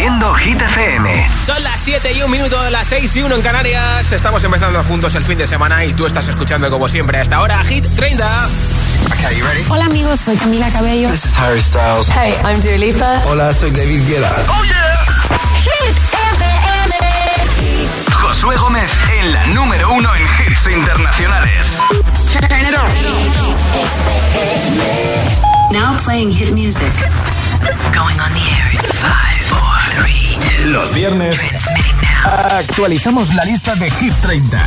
Haciendo Hit FM. Son las 7 y un minuto de las 6 y 1 en Canarias. Estamos empezando juntos el fin de semana y tú estás escuchando como siempre hasta ahora Hit 30. Okay, ready? Hola amigos, soy Camila Cabello. This is Harry Styles. Hey, I'm Dua Lipa. Hola, soy David Guetta. Oh yeah. Hit FM. Josué Gómez en la número uno en hits internacionales. Now playing hit music. Going on the air in five, four, three, two, Los viernes actualizamos la lista de Hit 30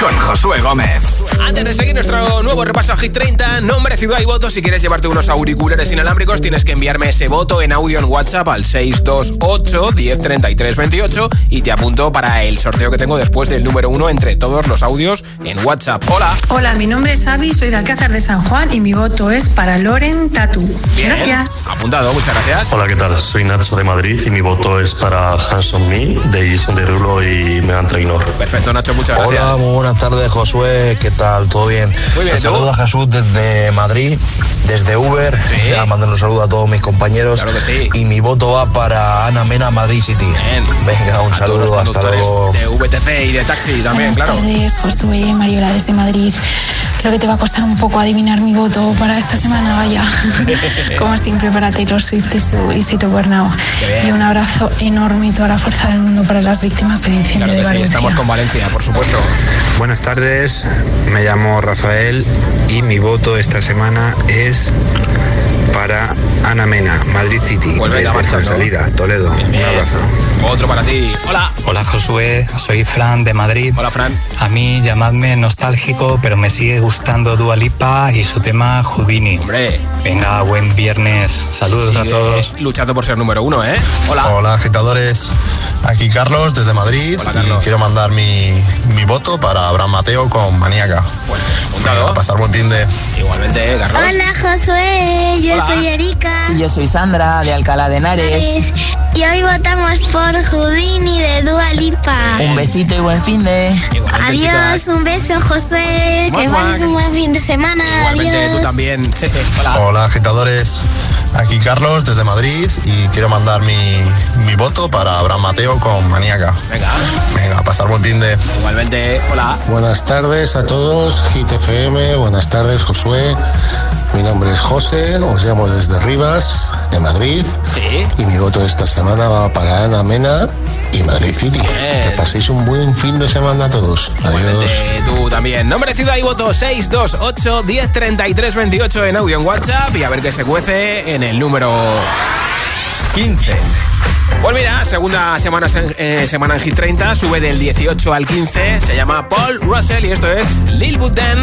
con Josué Gómez. Antes de seguir nuestro nuevo repaso a Hit 30, nombre, ciudad y voto. Si quieres llevarte unos auriculares inalámbricos, tienes que enviarme ese voto en audio en WhatsApp al 628 1033 28 y te apunto para el sorteo que tengo después del número uno entre todos los audios en WhatsApp. Hola. Hola, mi nombre es Avi, soy de Alcázar de San Juan y mi voto es para Loren Tatu. Bien. Gracias. Apuntado, muchas gracias. Hola, ¿qué tal? Soy Nacho de Madrid y mi voto es para Hands on Me de Jason Derulo y Megan Trainor. Perfecto, Nacho, muchas gracias. Hola, muy buenas tardes, Josué. ¿Qué tal? ¿Todo bien? Muy bien, Te Jesús desde Madrid, desde Uber. Sí. Ya, mandando un saludo a todos mis compañeros. Claro que sí. Y mi voto va para Ana Mena, Madrid City. Bien. Venga, un A todos los saludo, hasta luego. de VTC y de taxi también, Buenas claro. tardes, Josué, Mariola desde Madrid. Creo que te va a costar un poco adivinar mi voto para esta semana, vaya. Como siempre para Taylor Swift y su y Sito Bernau. Y un abrazo enorme y toda la fuerza del mundo para las víctimas del incendio Claro de que sí, Valencia. estamos con Valencia, por supuesto. Buenas tardes, me llamo Rafael y mi voto esta semana es para Ana Mena, Madrid City, Vuelve la desde marcha, ¿no? Salida, Toledo. Un Bien. abrazo. Otro para ti. Hola. Hola Josué, soy Fran de Madrid. Hola, Fran. A mí llamadme nostálgico, pero me sigue gustando Dua Lipa y su tema Houdini. Hombre. Venga, buen viernes. Saludos a todos. Luchando por ser número uno, ¿eh? Hola. Hola, agitadores. Aquí Carlos, desde Madrid. Hola, Carlos. Y quiero mandar mi, mi voto para Abraham Mateo con Maníaca. Venga, apuntado. a pasar buen fin de... Igualmente, Carlos. Hola Josué, yo Hola. soy Erika. Yo soy Sandra de Alcalá de Henares. Y hoy votamos por Houdini de Dua Lipa. Un besito y buen fin de. Igualmente, Adiós, chicas. un beso Josué, Muac, que pases un buen fin de semana. Igualmente, Adiós. tú también. Hola. Hola agitadores, aquí Carlos desde Madrid y quiero mandar mi, mi voto para Abraham Mateo con Maníaca. Venga. Venga, a pasar buen fin de... Igualmente, hola. Buenas tardes a todos, Hit FM, buenas tardes Josué. Mi nombre es José, os llamo desde Rivas, de Madrid. Sí. Y mi voto esta semana va para Ana Mena y Madrid City. Bien. Que paséis un buen fin de semana a todos. Adiós. Tú también. Nombre, ciudad y voto 628 1033 28 en audio en WhatsApp y a ver qué se cuece en el número 15. Pues mira, segunda semana en, eh, semana en Hit 30, sube del 18 al 15, se llama Paul Russell y esto es Lil Buten.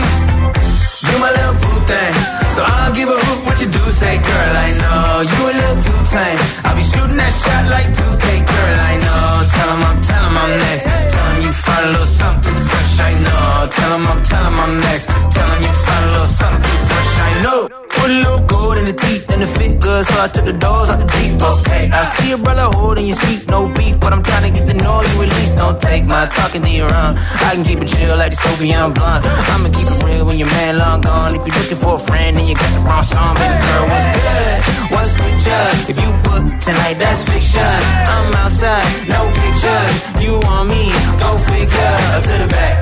You my little boo thing, so I'll give a hoot what you do. Say, girl, I know you a little too tame. I'll be shooting that shot like 2K, girl, I know. Tell 'em I'm, tell 'em I'm next. Tell 'em you find a little something fresh, I know. Tell 'em I'm, tell 'em I'm next. Tell 'em you find a little something fresh, I know. Put a little gold in the teeth and the fit good, so I took the doors out the deep. Okay, I see a brother holding your seat, no beef, but I'm trying to get to know you at least. Don't take my talking to your own. I can keep it chill like the Soviet blonde. I'ma keep it real when your man long gone. If you're looking for a friend and you got the wrong song, baby girl, what's good? What's with you? If you book tonight, that's fiction. I'm outside, no pictures. You want me? Go figure. To the back,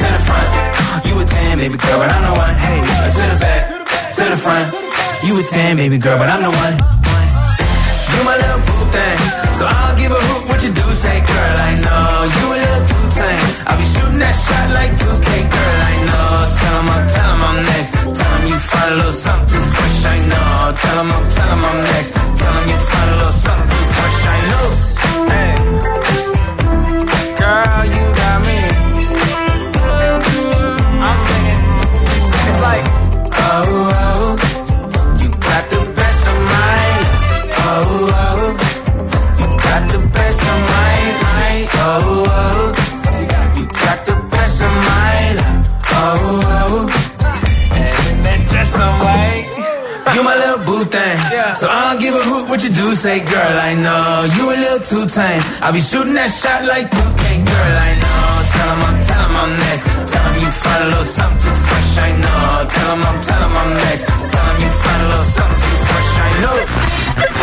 to the front. You a 10, baby girl, but I'm the one. Hey, to the back, to the front. You a 10, baby girl, but I'm the one. You my little so I'll give a hoot what you do. Say, girl, I know you a little too tame. I'll be shooting that shot like 2K, girl, I know. Tell 'em I'm, tell 'em I'm next. Tell 'em you find a little something fresh, I know. Tell 'em I'm, tell 'em I'm next. Tell 'em you find a little something fresh, I know. Hey, I a hoot what you do. Say, girl, I know you a little too tame. I'll be shooting that shot like 2K, girl, I know. Tell 'em I'm, tell 'em I'm next. Tell 'em you find a little something too fresh, I know. Tell 'em I'm, tell 'em I'm next. Tell 'em you find a little something too fresh, I know.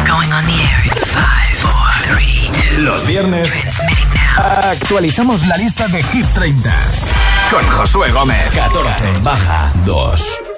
Going on the air in five, four, three, Los viernes actualizamos la lista de Hit 30 con Josué Gómez. 14 baja 2.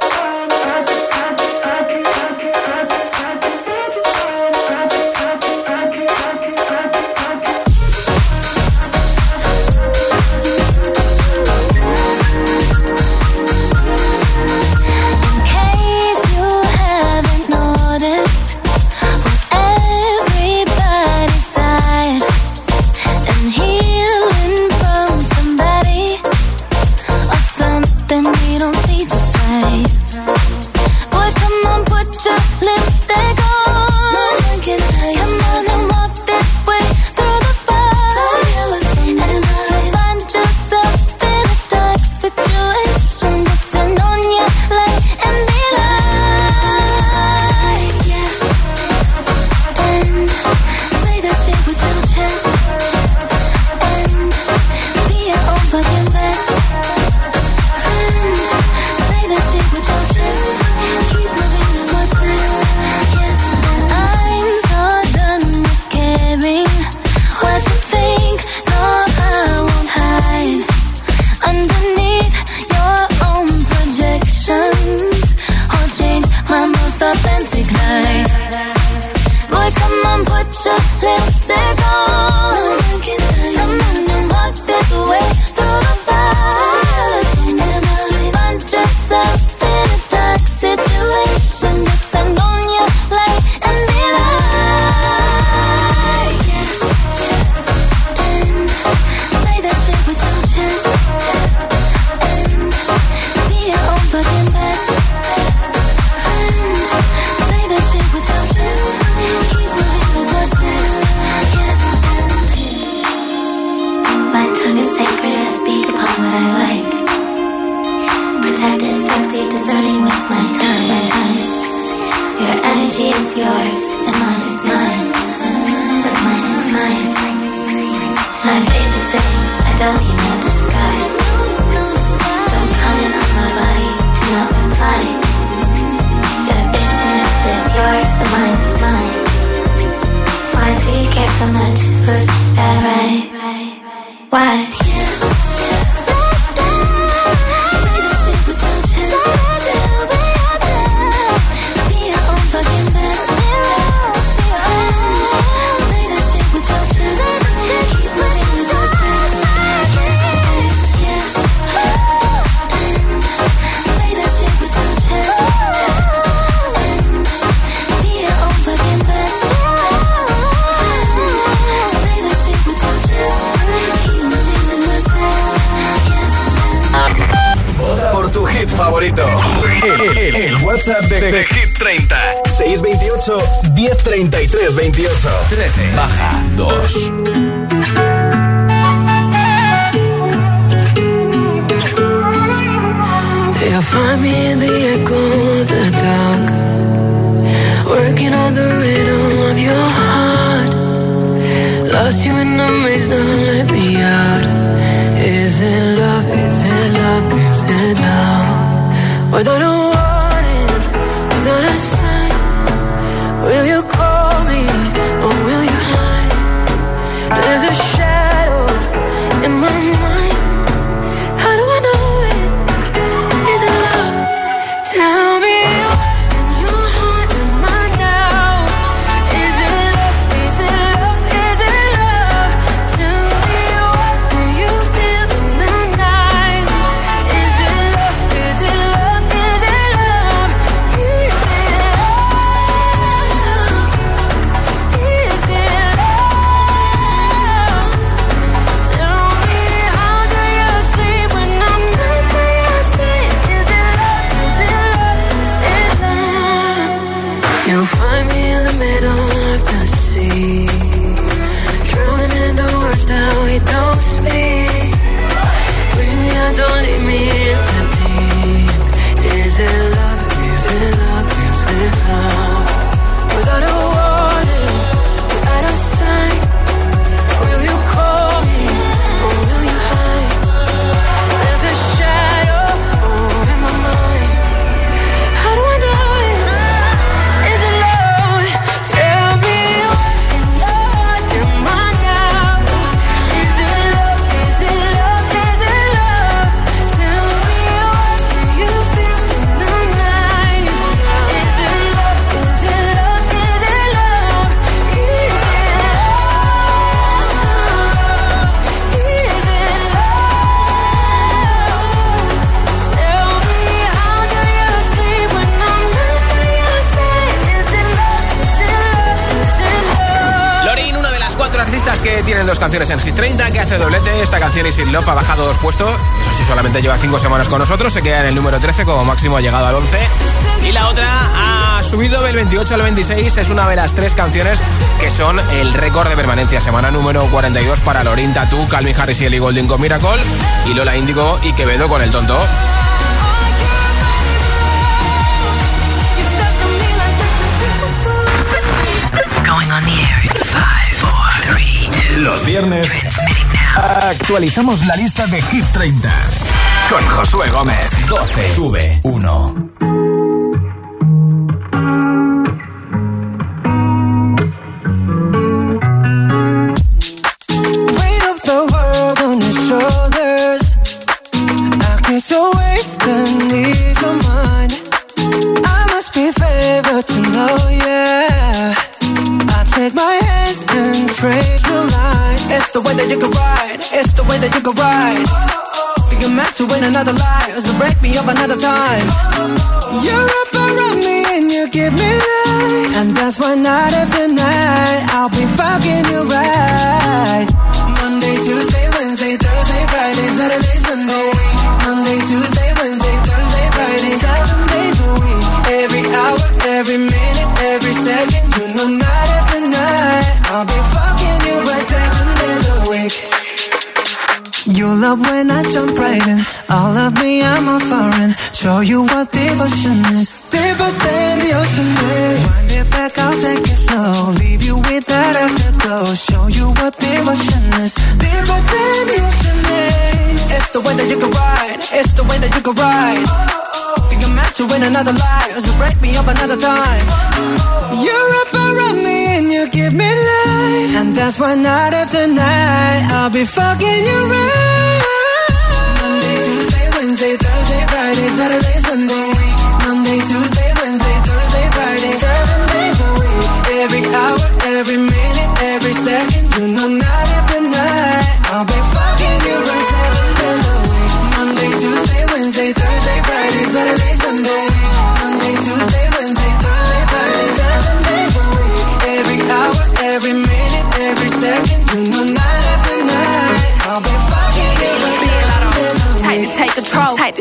Is Love ha bajado dos puestos. Eso sí, solamente lleva cinco semanas con nosotros. Se queda en el número 13, como máximo ha llegado al 11. Y la otra ha subido del 28 al 26. Es una de las tres canciones que son el récord de permanencia. Semana número 42 para Lorin Tatu, Calvin Harris y Ellie Golding con Miracle. Y Lola Índigo y Quevedo con El Tonto. Los viernes actualizamos la lista de Hit 30 con Josué Gómez. 12 sube 1. another lie So break me up another time. Time. You're up around me and you give me life. And that's why night after night I'll be fucking you right.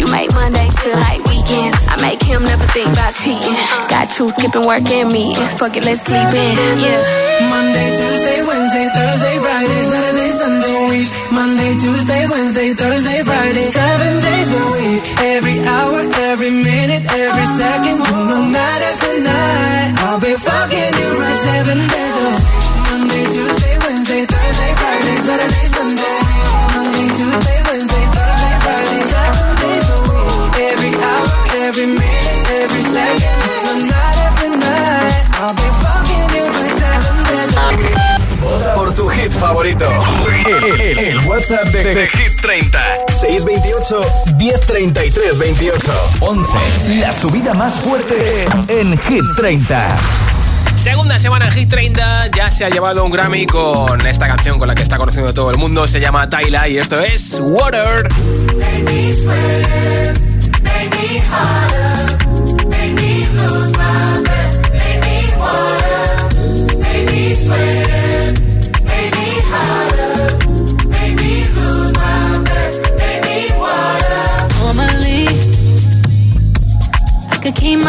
You make Mondays feel like weekends. I make him never think about cheating. Got you skipping work and me. Fuck it, let's sleep in. Yeah. Monday, Tuesday, Wednesday, Thursday, Friday, Saturday, Sunday, week. Monday, Tuesday, Wednesday, Thursday, Friday, seven days a week. Every hour, every minute, every second, know, night after night, I'll be fucking you right seven days favorito. El, el- el WhatsApp de, de Hit 30. 628 1033 28. 11. La subida más fuerte en Hit 30. Segunda semana en Hit 30, ya se ha llevado un Grammy con esta canción con la que está conociendo todo el mundo, se llama Tyla y esto es Water. Normally,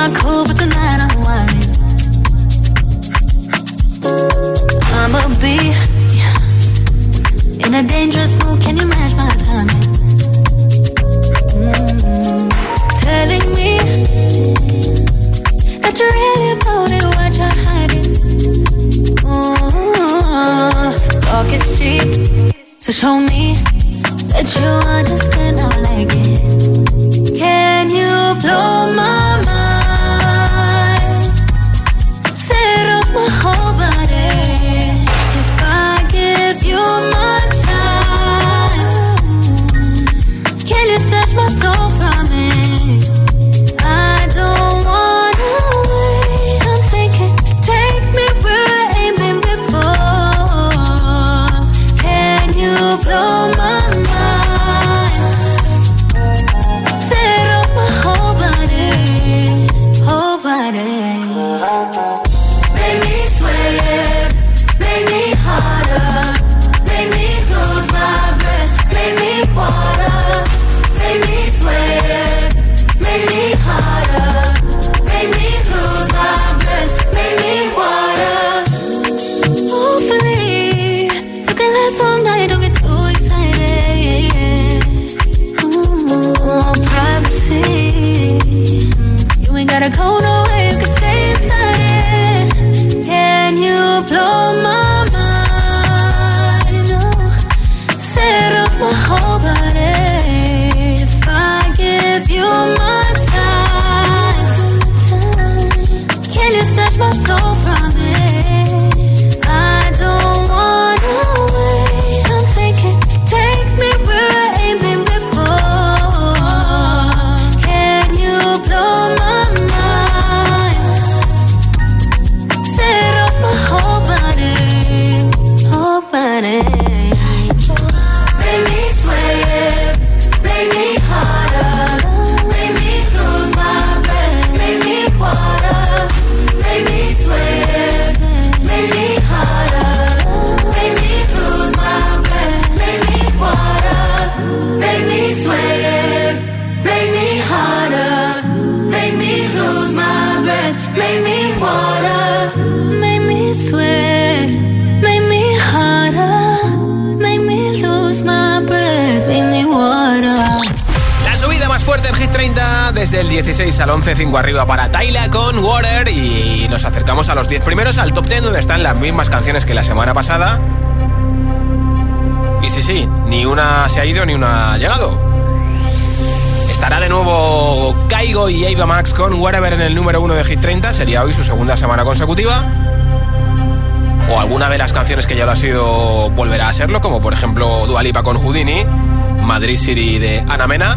My cool, but tonight I'm whining. I'ma be in a dangerous mood. Can you match my timing? Mm. Telling me that you're really about it, what you're hiding. Mm. Talk is cheap, so show me that you understand I like it. Can you blow my my soul from it? 16 al 11, 5 arriba para Tyla con Water y nos acercamos a los 10 primeros al top 10 donde están las mismas canciones que la semana pasada. Y sí, sí, ni una se ha ido ni una ha llegado. Estará de nuevo Kaigo y Ava Max con Whatever en el número 1 de Hit 30, sería hoy su segunda semana consecutiva. O alguna de las canciones que ya lo ha sido volverá a serlo, como por ejemplo Dua Lipa con Houdini, Madrid City de Ana Mena,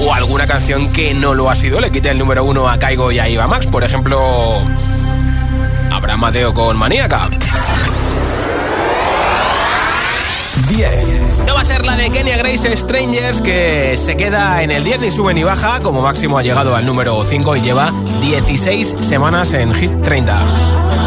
o alguna canción que no lo ha sido, le quite el número 1 a Kaigo y a Ava Max, por ejemplo Abraham Mateo con Maníaca. 10. No va a ser la de Kenya Grace Strangers que se queda en el 10 ni sube ni baja, como máximo ha llegado al número 5 y lleva 16 semanas en Hit 30.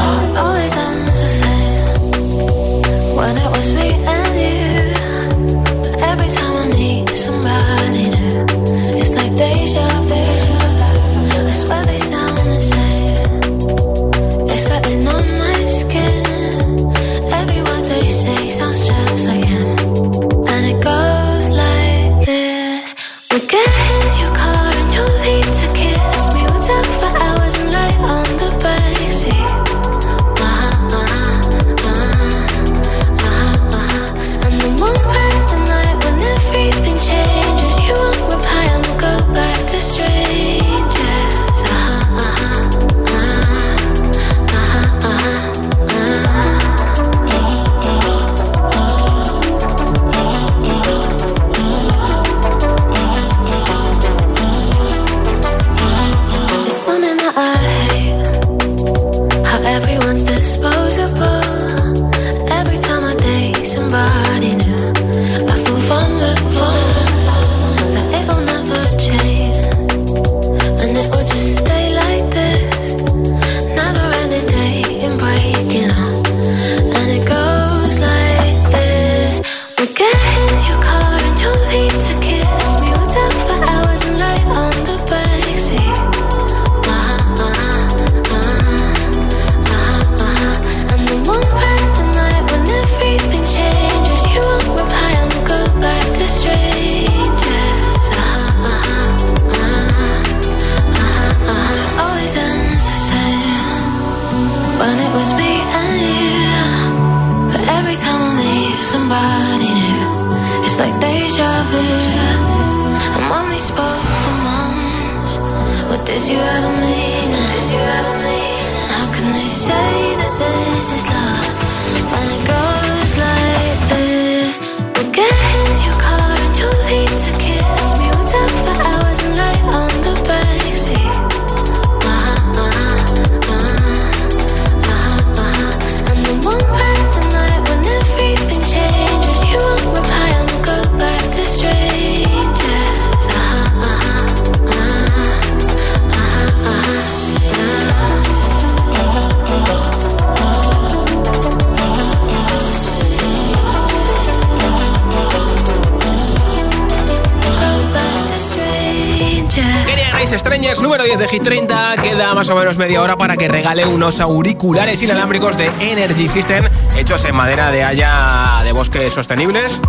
Did you ever mean? Did you ever mean? How can they say that this is love Grace Strangers, número 10 de Hit 30. Queda más o menos media hora para que regale unos auriculares inalámbricos de Energy System hechos en madera de haya de bosques sostenibles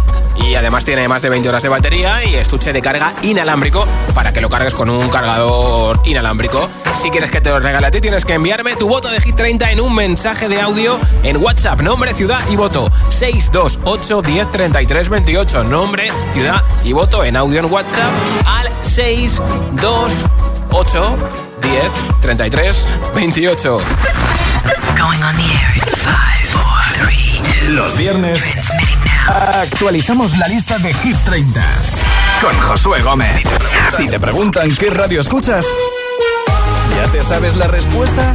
y además tiene más de 20 horas de batería y estuche de carga inalámbrico para que lo cargues con un cargador inalámbrico. Si quieres que te lo regale a ti, tienes que enviarme tu voto de Hit 30 en un mensaje de audio en WhatsApp, nombre, ciudad y voto 628 10 28. Nombre, ciudad y voto en audio en WhatsApp al 628 10 28. Los viernes actualizamos la lista de Hit 30 con Josué Gómez. Si te preguntan qué radio escuchas, ¿ya te sabes la respuesta?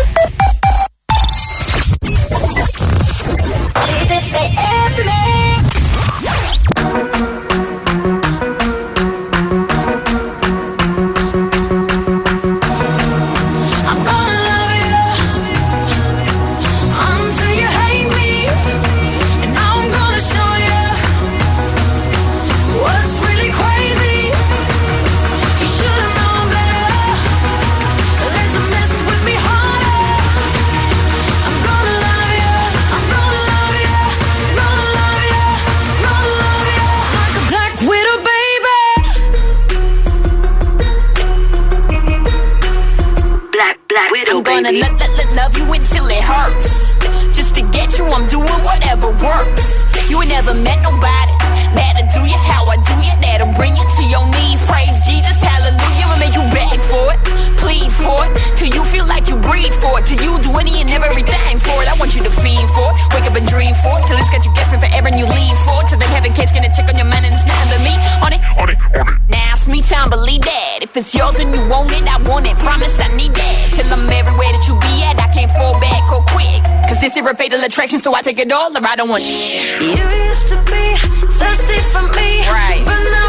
Fatal attraction, so I take it all or I don't want shit. You used to be thirsty for me, right?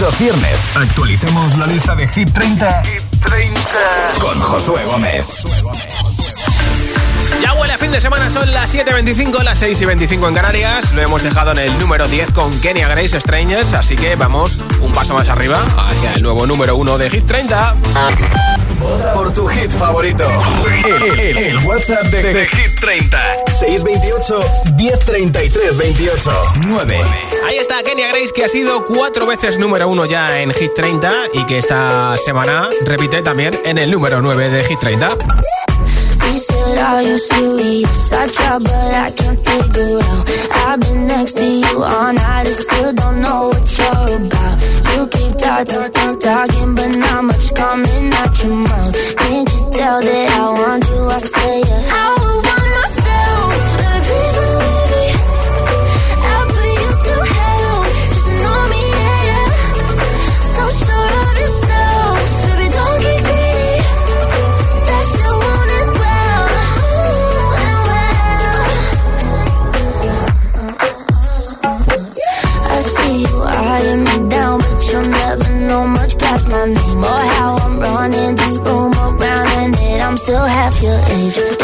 Los viernes actualicemos la lista de Hit 30, 30. con Josué Gómez. Ya huele a fin de semana, son las 7.25, las 6.25 en Canarias. Lo hemos dejado en el número 10 con Kenya Grace Strangers, así que vamos un paso más arriba hacia el nuevo número 1 de Hit 30 por tu hit favorito. El, WhatsApp de, Hit 30. 628 1033 28 9. Ahí está Kenia Grace que ha sido cuatro veces número uno ya en Hit 30 y que esta semana repite también en el número 9 de Hit 30. Are you serious? I try, but I can't figure out. I've been next to you all night and still don't know what you're about. You keep talking, talking, talking, but not much coming out your mouth. Can't you tell that I want you? I say yeah. I want myself, baby, please my name or how I'm running this room around and that I'm still half your age.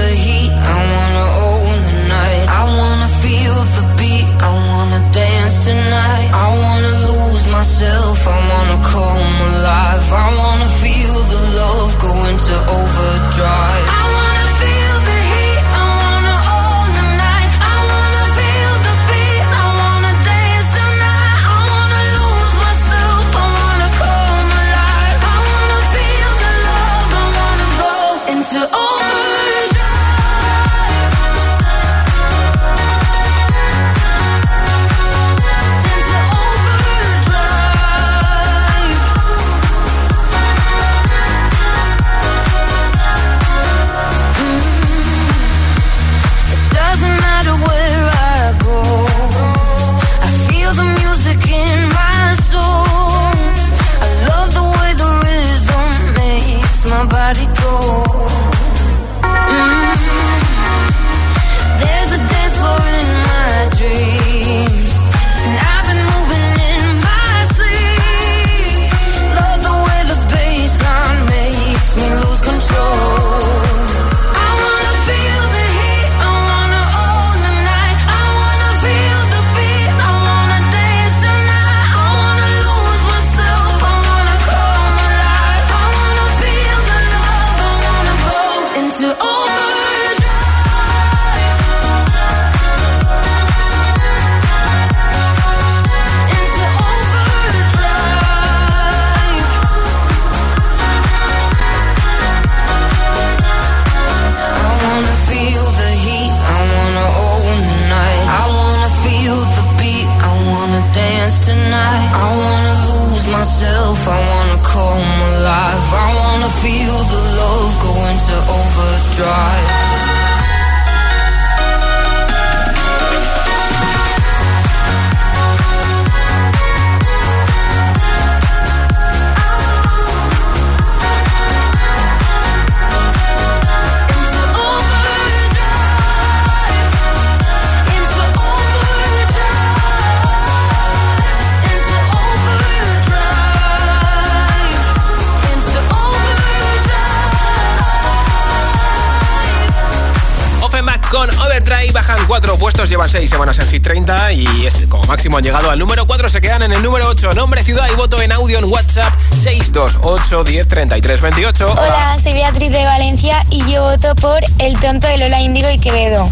Puestos, llevan seis semanas en Hit 30 y este, como máximo han llegado al número 4, se quedan en el número 8. Nombre, ciudad y voto en audio en WhatsApp 628 10 33 28. Hola, soy Beatriz de Valencia y yo voto por El tonto de Lola Índigo y Quevedo.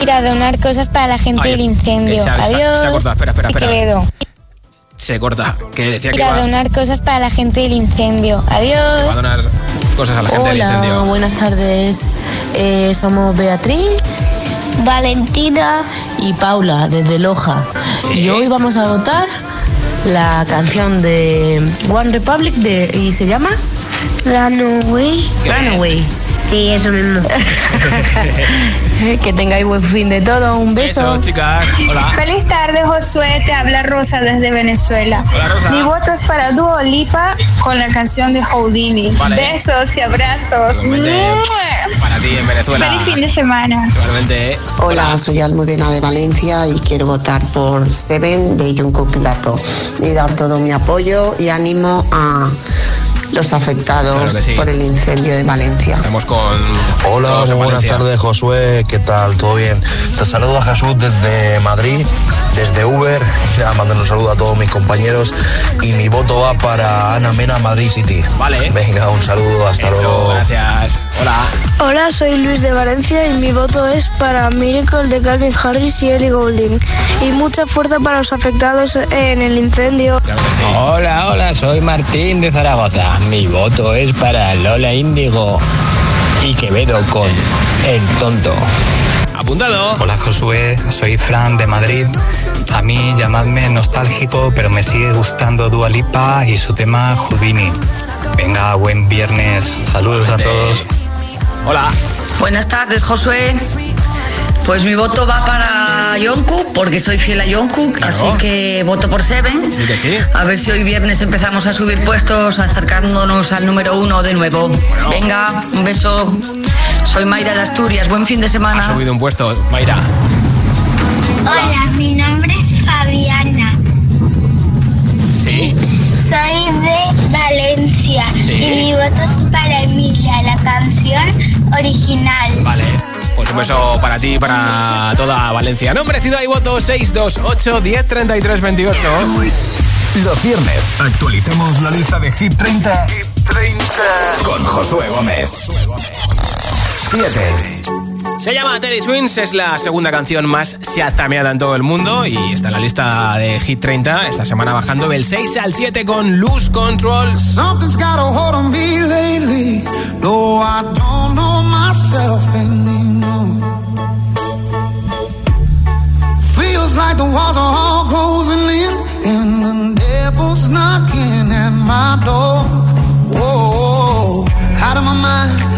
Ir a donar cosas para la gente Ay, del incendio. se ha- Adiós. se ha cortado. Espera, espera, espera. Quevedo. Se corta, que decía que iba, a donar cosas para la gente del incendio. va a Adiós. donar cosas a la gente del Hola, incendio. buenas tardes. Eh, somos Beatriz, Valentina y Paula desde Loja. Y hoy vamos a votar la canción de One Republic de, y se llama Runaway. Runaway. Sí, eso mismo. que tengáis buen fin de todo. Un beso. Eso, chicas. Hola. Feliz tarde, Josué. Te habla Rosa desde Venezuela. Hola, Rosa. Mi voto es para Duo Lipa con la canción de Houdini. Vale. Besos y abrazos. Para ti en Venezuela. Feliz fin de semana. Igualmente. Hola, soy Almudena de Valencia y quiero votar por Seven de Jungkook Pilato y dar todo mi apoyo y ánimo a los afectados Claro que sí. por el incendio de Valencia. Estamos con. Hola, buenas tardes, Josué. ¿Qué tal? ¿Todo bien? Te saludo a Jesús desde Madrid desde Uber. Y nada, mandando un saludo a todos mis compañeros. Y mi voto va para Ana Mena, Madrid City. Vale. Venga, un saludo, hasta luego. Gracias. Hola. Hola, soy Luis de Valencia y mi voto es para Miracle de Calvin Harris y Ellie Goulding. Y mucha fuerza para los afectados en el incendio. Hola, hola, soy Martín de Zaragoza. Mi voto es para Lola Índigo y Quevedo con El Tonto. Apuntado. Hola Josué, soy Fran de Madrid. A mí llamadme nostálgico, pero me sigue gustando Dua Lipa y su tema Houdini. Venga, buen viernes. Saludos a todos. Hola. Buenas tardes, Josué. Pues mi voto va para Jungkook porque soy fiel a Jungkook, así que voto por Seven. ¿Y que sí? A ver si hoy viernes empezamos a subir puestos, acercándonos al número uno de nuevo. Venga, un beso. Soy Mayra de Asturias. Buen fin de semana. Ha subido un puesto, Mayra. Hola, mi nombre es Fabiana. Sí. Soy de Valencia Sí. y mi voto es para Emilia, la canción original. Vale. Pues un beso para ti y para toda Valencia. Nombre, ciudad y voto 628 10 33 28. Los viernes actualicemos la lista de Hit 30, con Josué Gómez. 7. Se llama Teddy Swings, es la segunda canción más shazameada en todo el mundo y está en la lista de Hit 30. Esta semana bajando del 6 al 7 con Lose Control. Something's got a hold on me lately. No, I don't know myself anymore. Feels like the walls are all closing in, and the devil's knocking at my door. Whoa, out of my mind.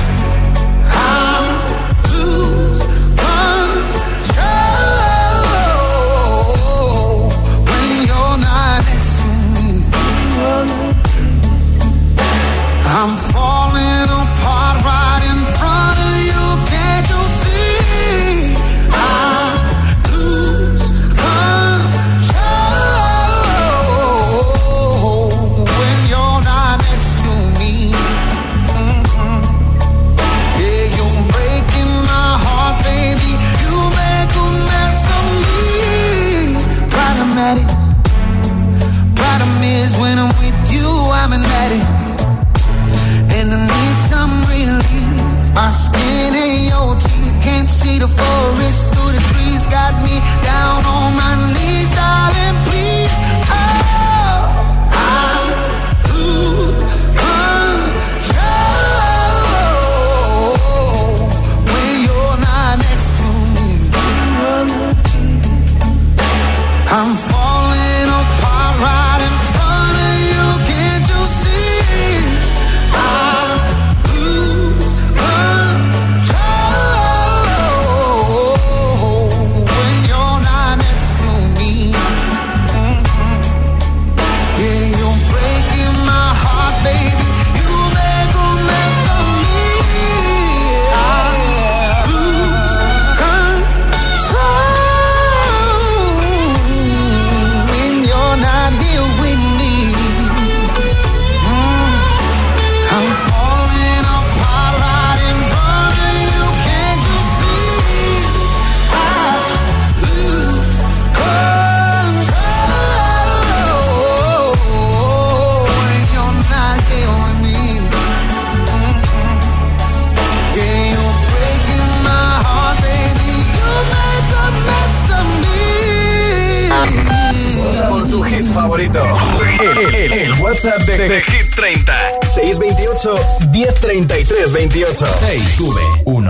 de, de Hit 30. 628 1033 28. 6 1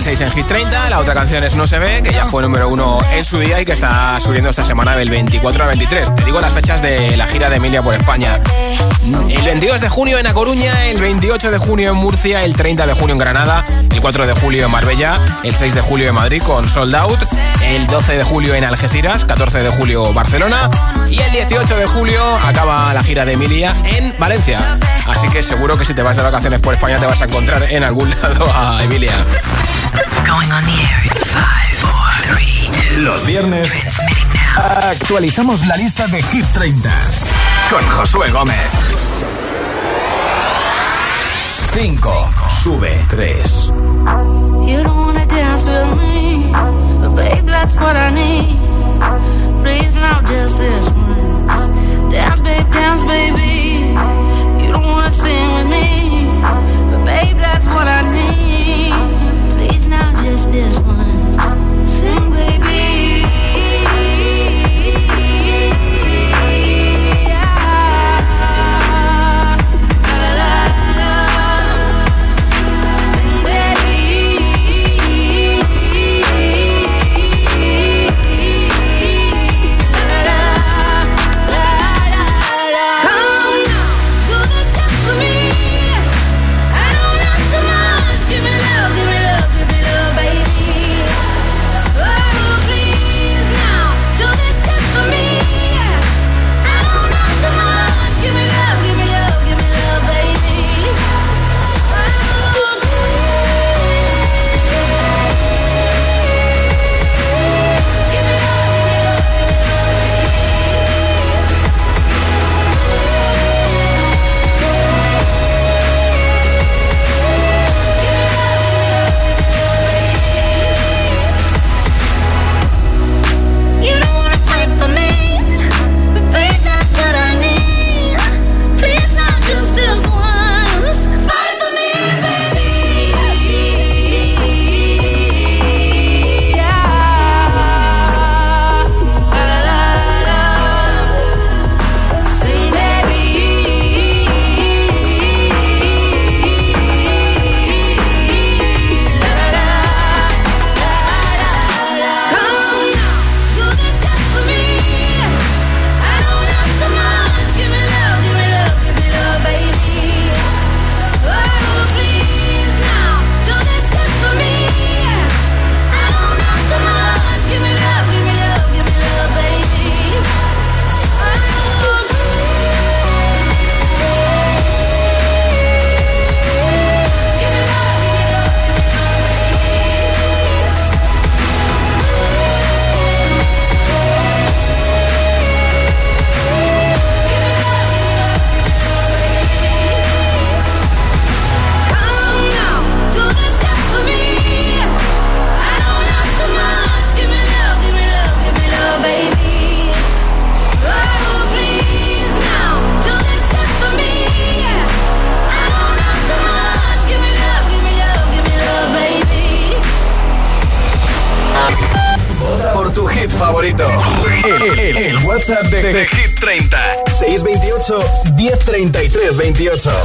suben del 7 al 6 en Hit 30. La otra canción es No se ve, que ya fue número uno en su día y que está subiendo esta semana del 24 al 23. Te digo las fechas de la gira de Emilia por España. El 22 de junio en A Coruña, el 28 de junio en Murcia, el 30 de junio en Granada, el 4 de julio en Marbella, el 6 de julio en Madrid con Sold Out, el 12 de julio en Algeciras, 14 de julio Barcelona y el 18 de julio acaba la gira de Emilia en Valencia. Así que seguro que si te vas de vacaciones por España te vas a encontrar en algún lado a Emilia. Los viernes actualizamos la lista de Hit 30 con Josué Gómez. 5. Sube 3.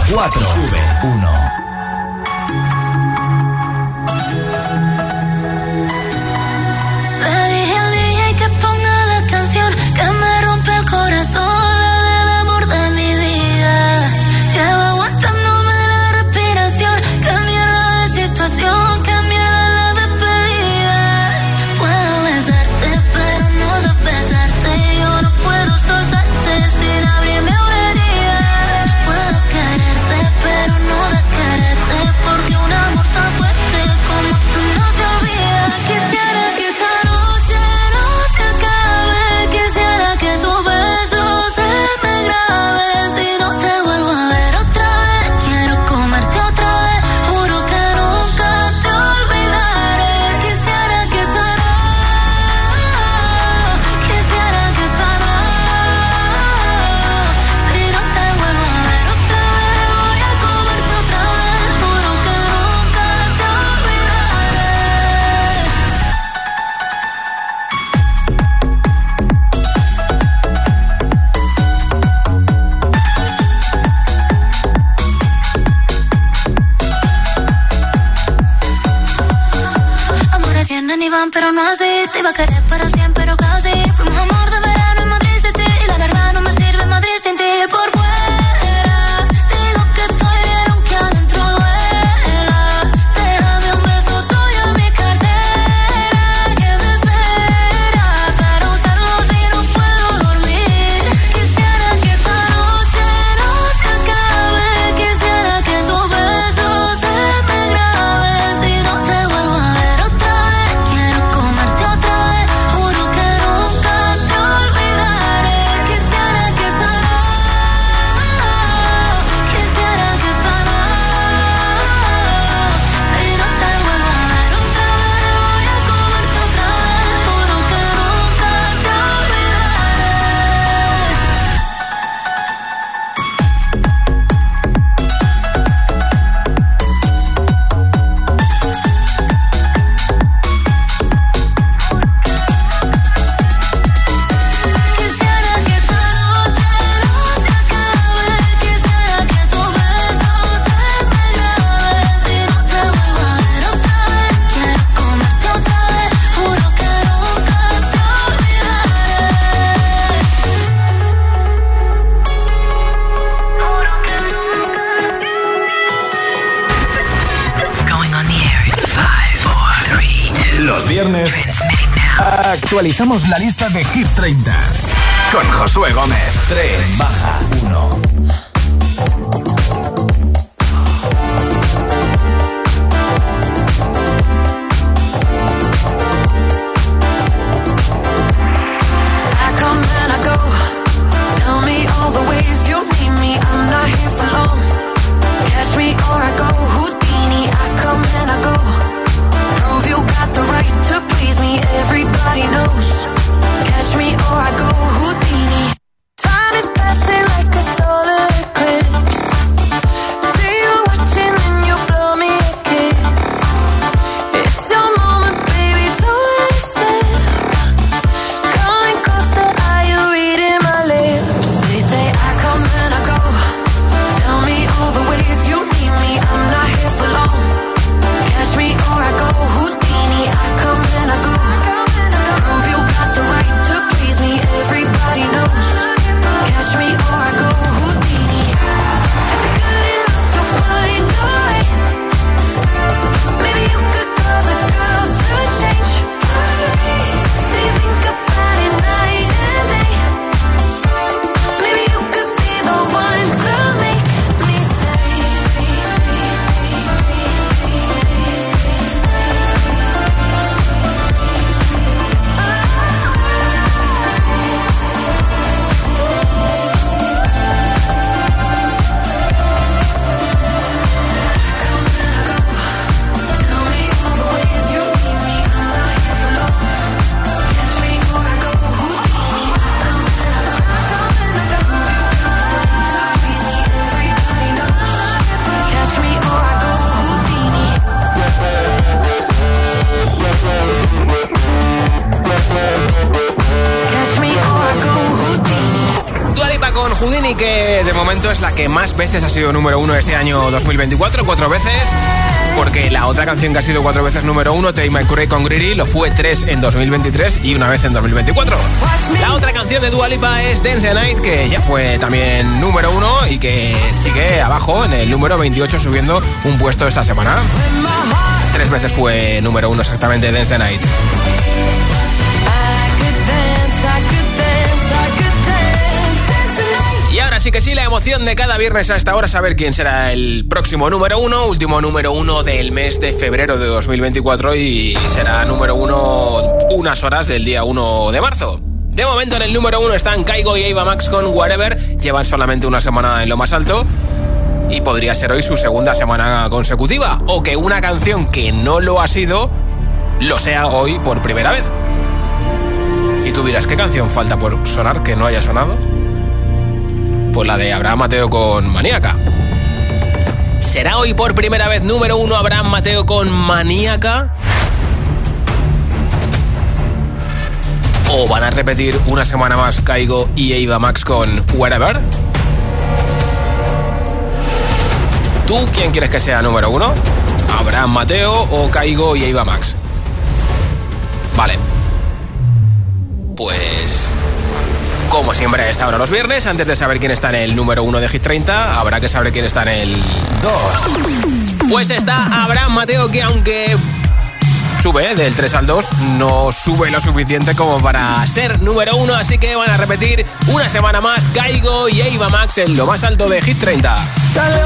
28. Actualizamos la lista de Hit 30 con Josué Gómez. 3 baja 1. Que más veces ha sido número uno este año 2024, cuatro veces. Porque la otra canción que ha sido cuatro veces número uno, Take My Curry con Greedy, lo fue tres en 2023 y una vez en 2024. La otra canción de Dua Lipa es Dance the Night, que ya fue también número uno y que sigue abajo en el número 28, subiendo un puesto esta semana. Tres veces fue número uno exactamente Dance the Night. Y ahora sí que sí, la emoción de cada viernes a esta hora saber quién será el próximo número uno, último número uno del mes de febrero de 2024 y será número uno unas horas del día 1 de marzo. De momento en el número uno están Kaigo y Eva Max con Whatever, llevan solamente una semana en lo más alto y podría ser hoy su segunda semana consecutiva o que una canción que no lo ha sido lo sea hoy por primera vez. Y tú dirás, ¿qué canción falta por sonar que no haya sonado? Pues la de Abraham Mateo con Maníaca. ¿Será hoy por primera vez número uno Abraham Mateo con Maníaca? ¿O van a repetir una semana más Caigo y Eva Max con Wherever? ¿Tú quién quieres que sea número uno? ¿Abraham Mateo o Caigo y Eva Max? Vale. Pues como siempre a esta hora los viernes, antes de saber quién está en el número 1 de Hit 30, habrá que saber quién está en el 2. Pues está Abraham Mateo, que aunque sube ¿eh? del 3 al 2, no sube lo suficiente como para ser número 1, así que van a repetir una semana más Caigo y Eva Max en lo más alto de Hit 30. Salió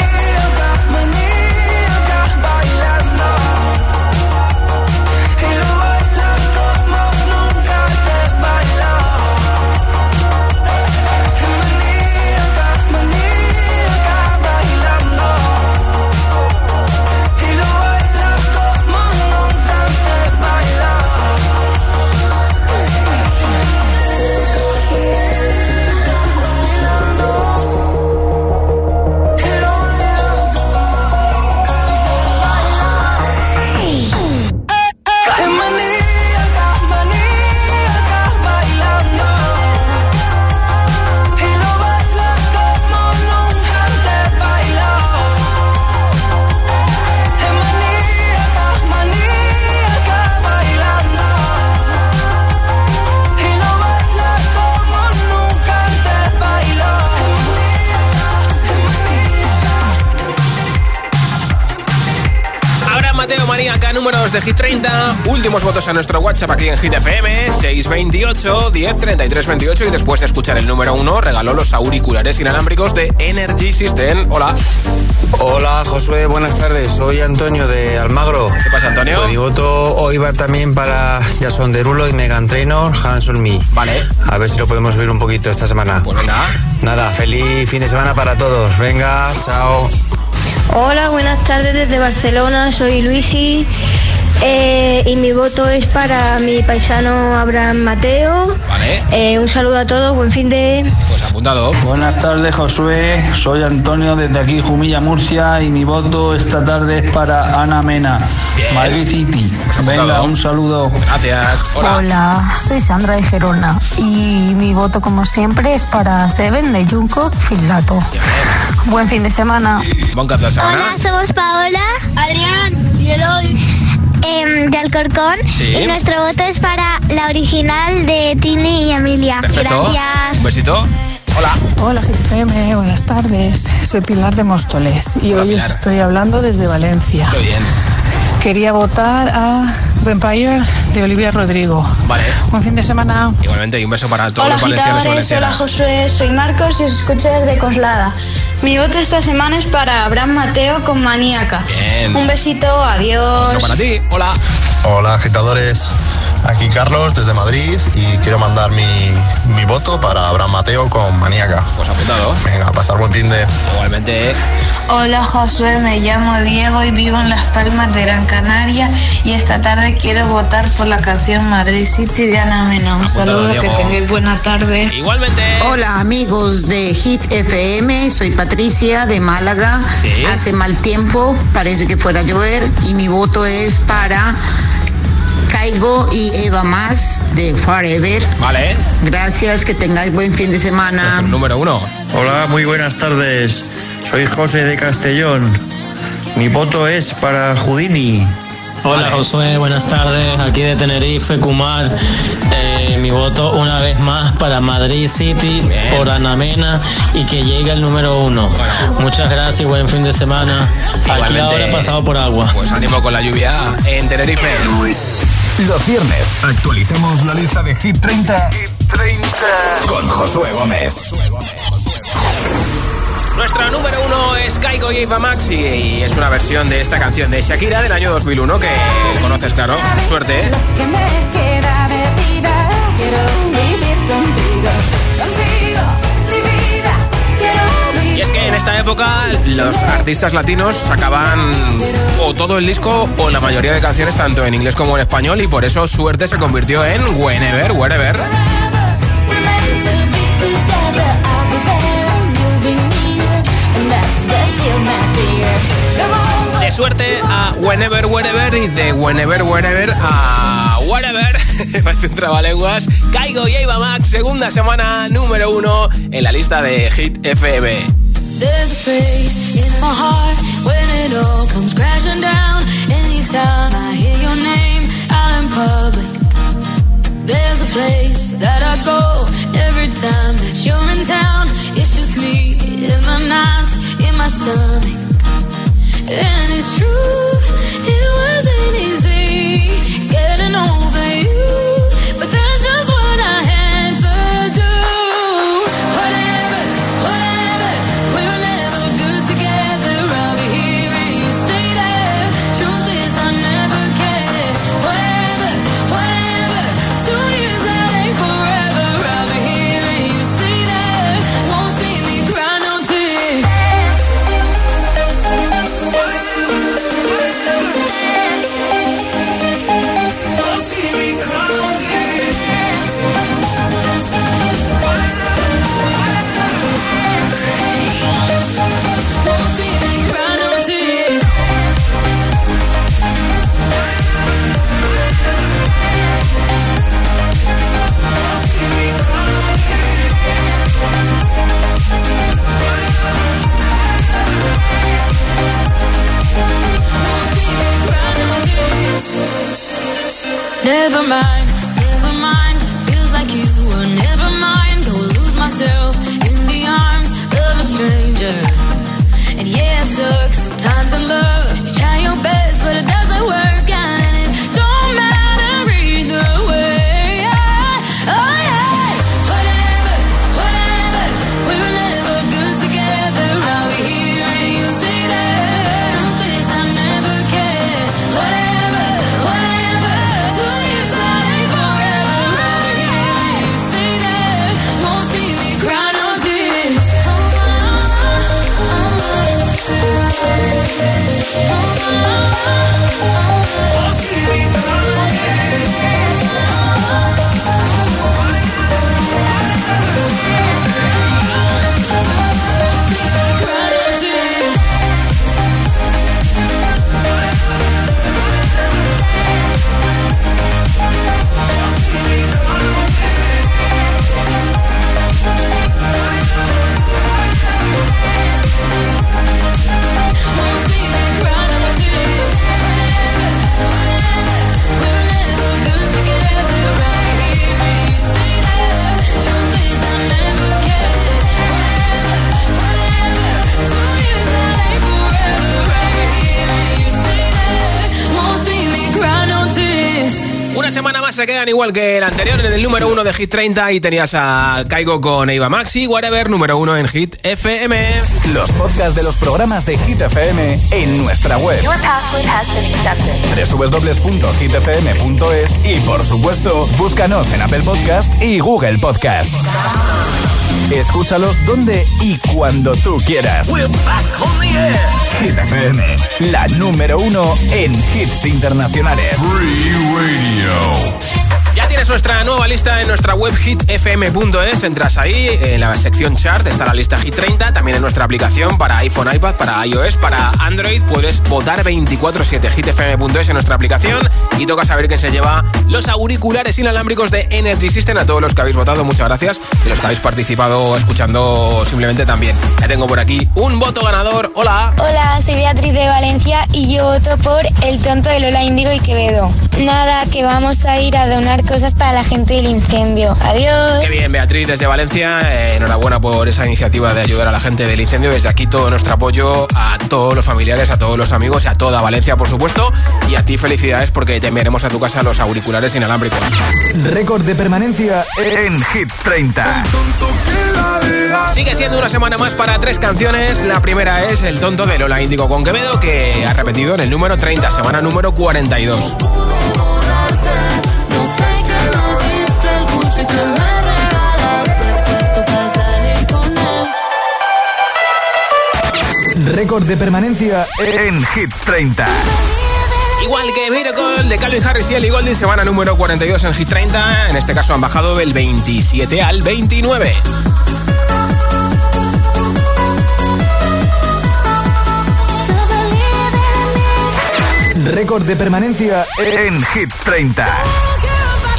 De Hit 30. Últimos votos a nuestro WhatsApp aquí en Hit FM, 628 10 33 28. Y después de escuchar el número 1, regaló los auriculares inalámbricos de Energy System. Hola. Hola Josué, buenas tardes. Soy Antonio de Almagro. ¿Qué pasa, Antonio? Pues mi voto hoy va también para Jason Derulo y Megan Trainor, Hands on Me. Vale. A ver si lo podemos ver un poquito esta semana. Pues venga. Nada, feliz fin de semana para todos. Venga, chao. Hola, buenas tardes desde Barcelona, soy Luisi eh, y mi voto es para mi paisano Abraham Mateo. Vale. Eh, un saludo a todos, buen fin de... Pues apuntado. Buenas tardes, Josué. Soy Antonio desde aquí, Jumilla, Murcia, y mi voto esta tarde es para Ana Mena, Madrid City. Venga, un saludo. Gracias. Hola. soy Sandra de Gerona y mi voto como siempre es para Seven de Jungkook Filato. Buen fin de semana. Buen. Hola, somos Paola, Adrián y Eloy de Alcorcón Sí. y nuestro voto es para la original de Tini y Emilia. Perfecto. Gracias. Un besito. Hola. Hola GFM, buenas tardes. Soy Pilar de Móstoles y hoy os estoy hablando desde Valencia. Muy bien. Quería votar a Vampire de Olivia Rodrigo. Vale. Buen fin de semana. Igualmente, y un beso para todos Hola los valencianos y agitadores, hola valencianas. Josué, soy Marcos y os escucho desde Coslada. Mi voto esta semana es para Abraham Mateo con Maníaca. Bien. Un besito, adiós. Otro para ti. Hola. Hola agitadores, Aquí Carlos desde Madrid y quiero mandar mi, mi voto para Abraham Mateo con Maníaca. Pues apuntado. Venga, a pasar buen fin de. Igualmente. Hola Josué, me llamo Diego y vivo en Las Palmas de Gran Canaria y esta tarde quiero votar por la canción Madrid City de Ana Mena. Un saludo, que tengáis buena tarde. Igualmente. Hola amigos de Hit FM, soy Patricia de Málaga. Hace mal tiempo, parece que fuera a llover y mi voto es para Caigo y Eva Más de Forever. Vale. Gracias, que tengáis buen fin de semana. número uno. Hola, muy buenas tardes. Soy José de Castellón. Mi voto es para Houdini. Hola Josué, buenas tardes. Aquí de Tenerife, Kumar. Eh, mi voto una vez más para Madrid City por Anamena y que llegue el número uno. Muchas gracias y buen fin de semana. Aquí Igualmente. ahora he pasado por agua. Pues ánimo con la lluvia en Tenerife. Los viernes actualicemos la lista de Hit 30, con Josué Gómez. Nuestra número uno es Caigo y Eva Max y, y es una versión de esta canción de Shakira del año 2001 que conoces, claro. Suerte, ¿eh? Y es que en esta época los artistas latinos sacaban o todo el disco o la mayoría de canciones tanto en inglés como en español y por eso Suerte se convirtió en Whenever, Wherever. Suerte a Whenever, Wherever y de Whenever, Wherever a Wherever. Parece un trabalenguas. Caigo y Eva Max, segunda semana número uno en la lista de Hit FM. There's a space in my heart when it all comes crashing down. Anytime I hear your name out in public. There's a place that I go every time that you're in town. It's just me in my nights, in my stomach. And it's true, it wasn't easy mind, quedan igual que el anterior en el número 1 de Hit 30 y tenías a Caigo con Eva Maxi, whatever, número 1 en Hit FM. Los podcasts de los programas de Hit FM en nuestra web. www.hitfm.es y por supuesto, búscanos en Apple Podcast y Google Podcast. Escúchalos donde y cuando tú quieras. Hit FM, la número uno en hits internacionales. Free Radio. Ya tienes nuestra nueva lista en nuestra web hitfm.es. Entras ahí, en la sección chart está la lista Hit 30. También en nuestra aplicación para iPhone, iPad, para iOS, para Android. Puedes votar 24-7 hitfm.es en nuestra aplicación. Y toca saber que se lleva los auriculares inalámbricos de Energy System. A todos los que habéis votado, muchas gracias. Y los que habéis participado escuchando simplemente también. Ya tengo por aquí un voto ganador. Hola. Hola, soy Beatriz de Valencia y yo voto por El Tonto de Lola Índigo y Quevedo. Nada, que vamos a ir a donar cosas para la gente del incendio. Adiós. Qué bien, Beatriz, desde Valencia. Eh, enhorabuena por esa iniciativa de ayudar a la gente del incendio. Desde aquí todo nuestro apoyo a todos los familiares, a todos los amigos y a toda Valencia, por supuesto. Y a ti felicidades porque te enviaremos a tu casa los auriculares inalámbricos. Récord de permanencia en Hit 30. Sigue siendo una semana más para tres canciones. La primera es El tonto de Lola Índigo con Quevedo, que ha repetido en el número 30, semana número 42. Récord de permanencia en Hit 30. Igual que Miracle de Calvin Harris y Ellie Golding, semana número 42 en Hit 30. En este caso han bajado del 27 al 29. Récord de permanencia en Hit 30.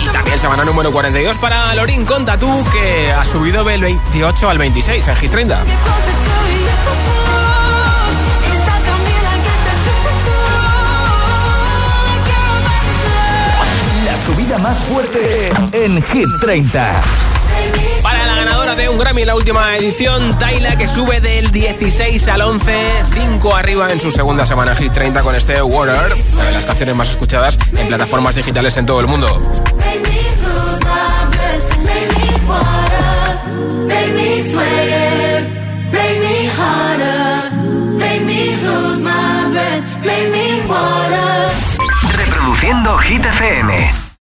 Y también semana número 42 para Lorin con Tatú, que ha subido del 28 al 26 en Hit 30. más fuerte en Hit 30. Para la ganadora de un Grammy, la última edición, Taila, que sube del 16 al 11, 5 arriba en su segunda semana Hit 30 con este Water, una de las canciones más escuchadas en plataformas digitales en todo el mundo. Reproduciendo Hit FM.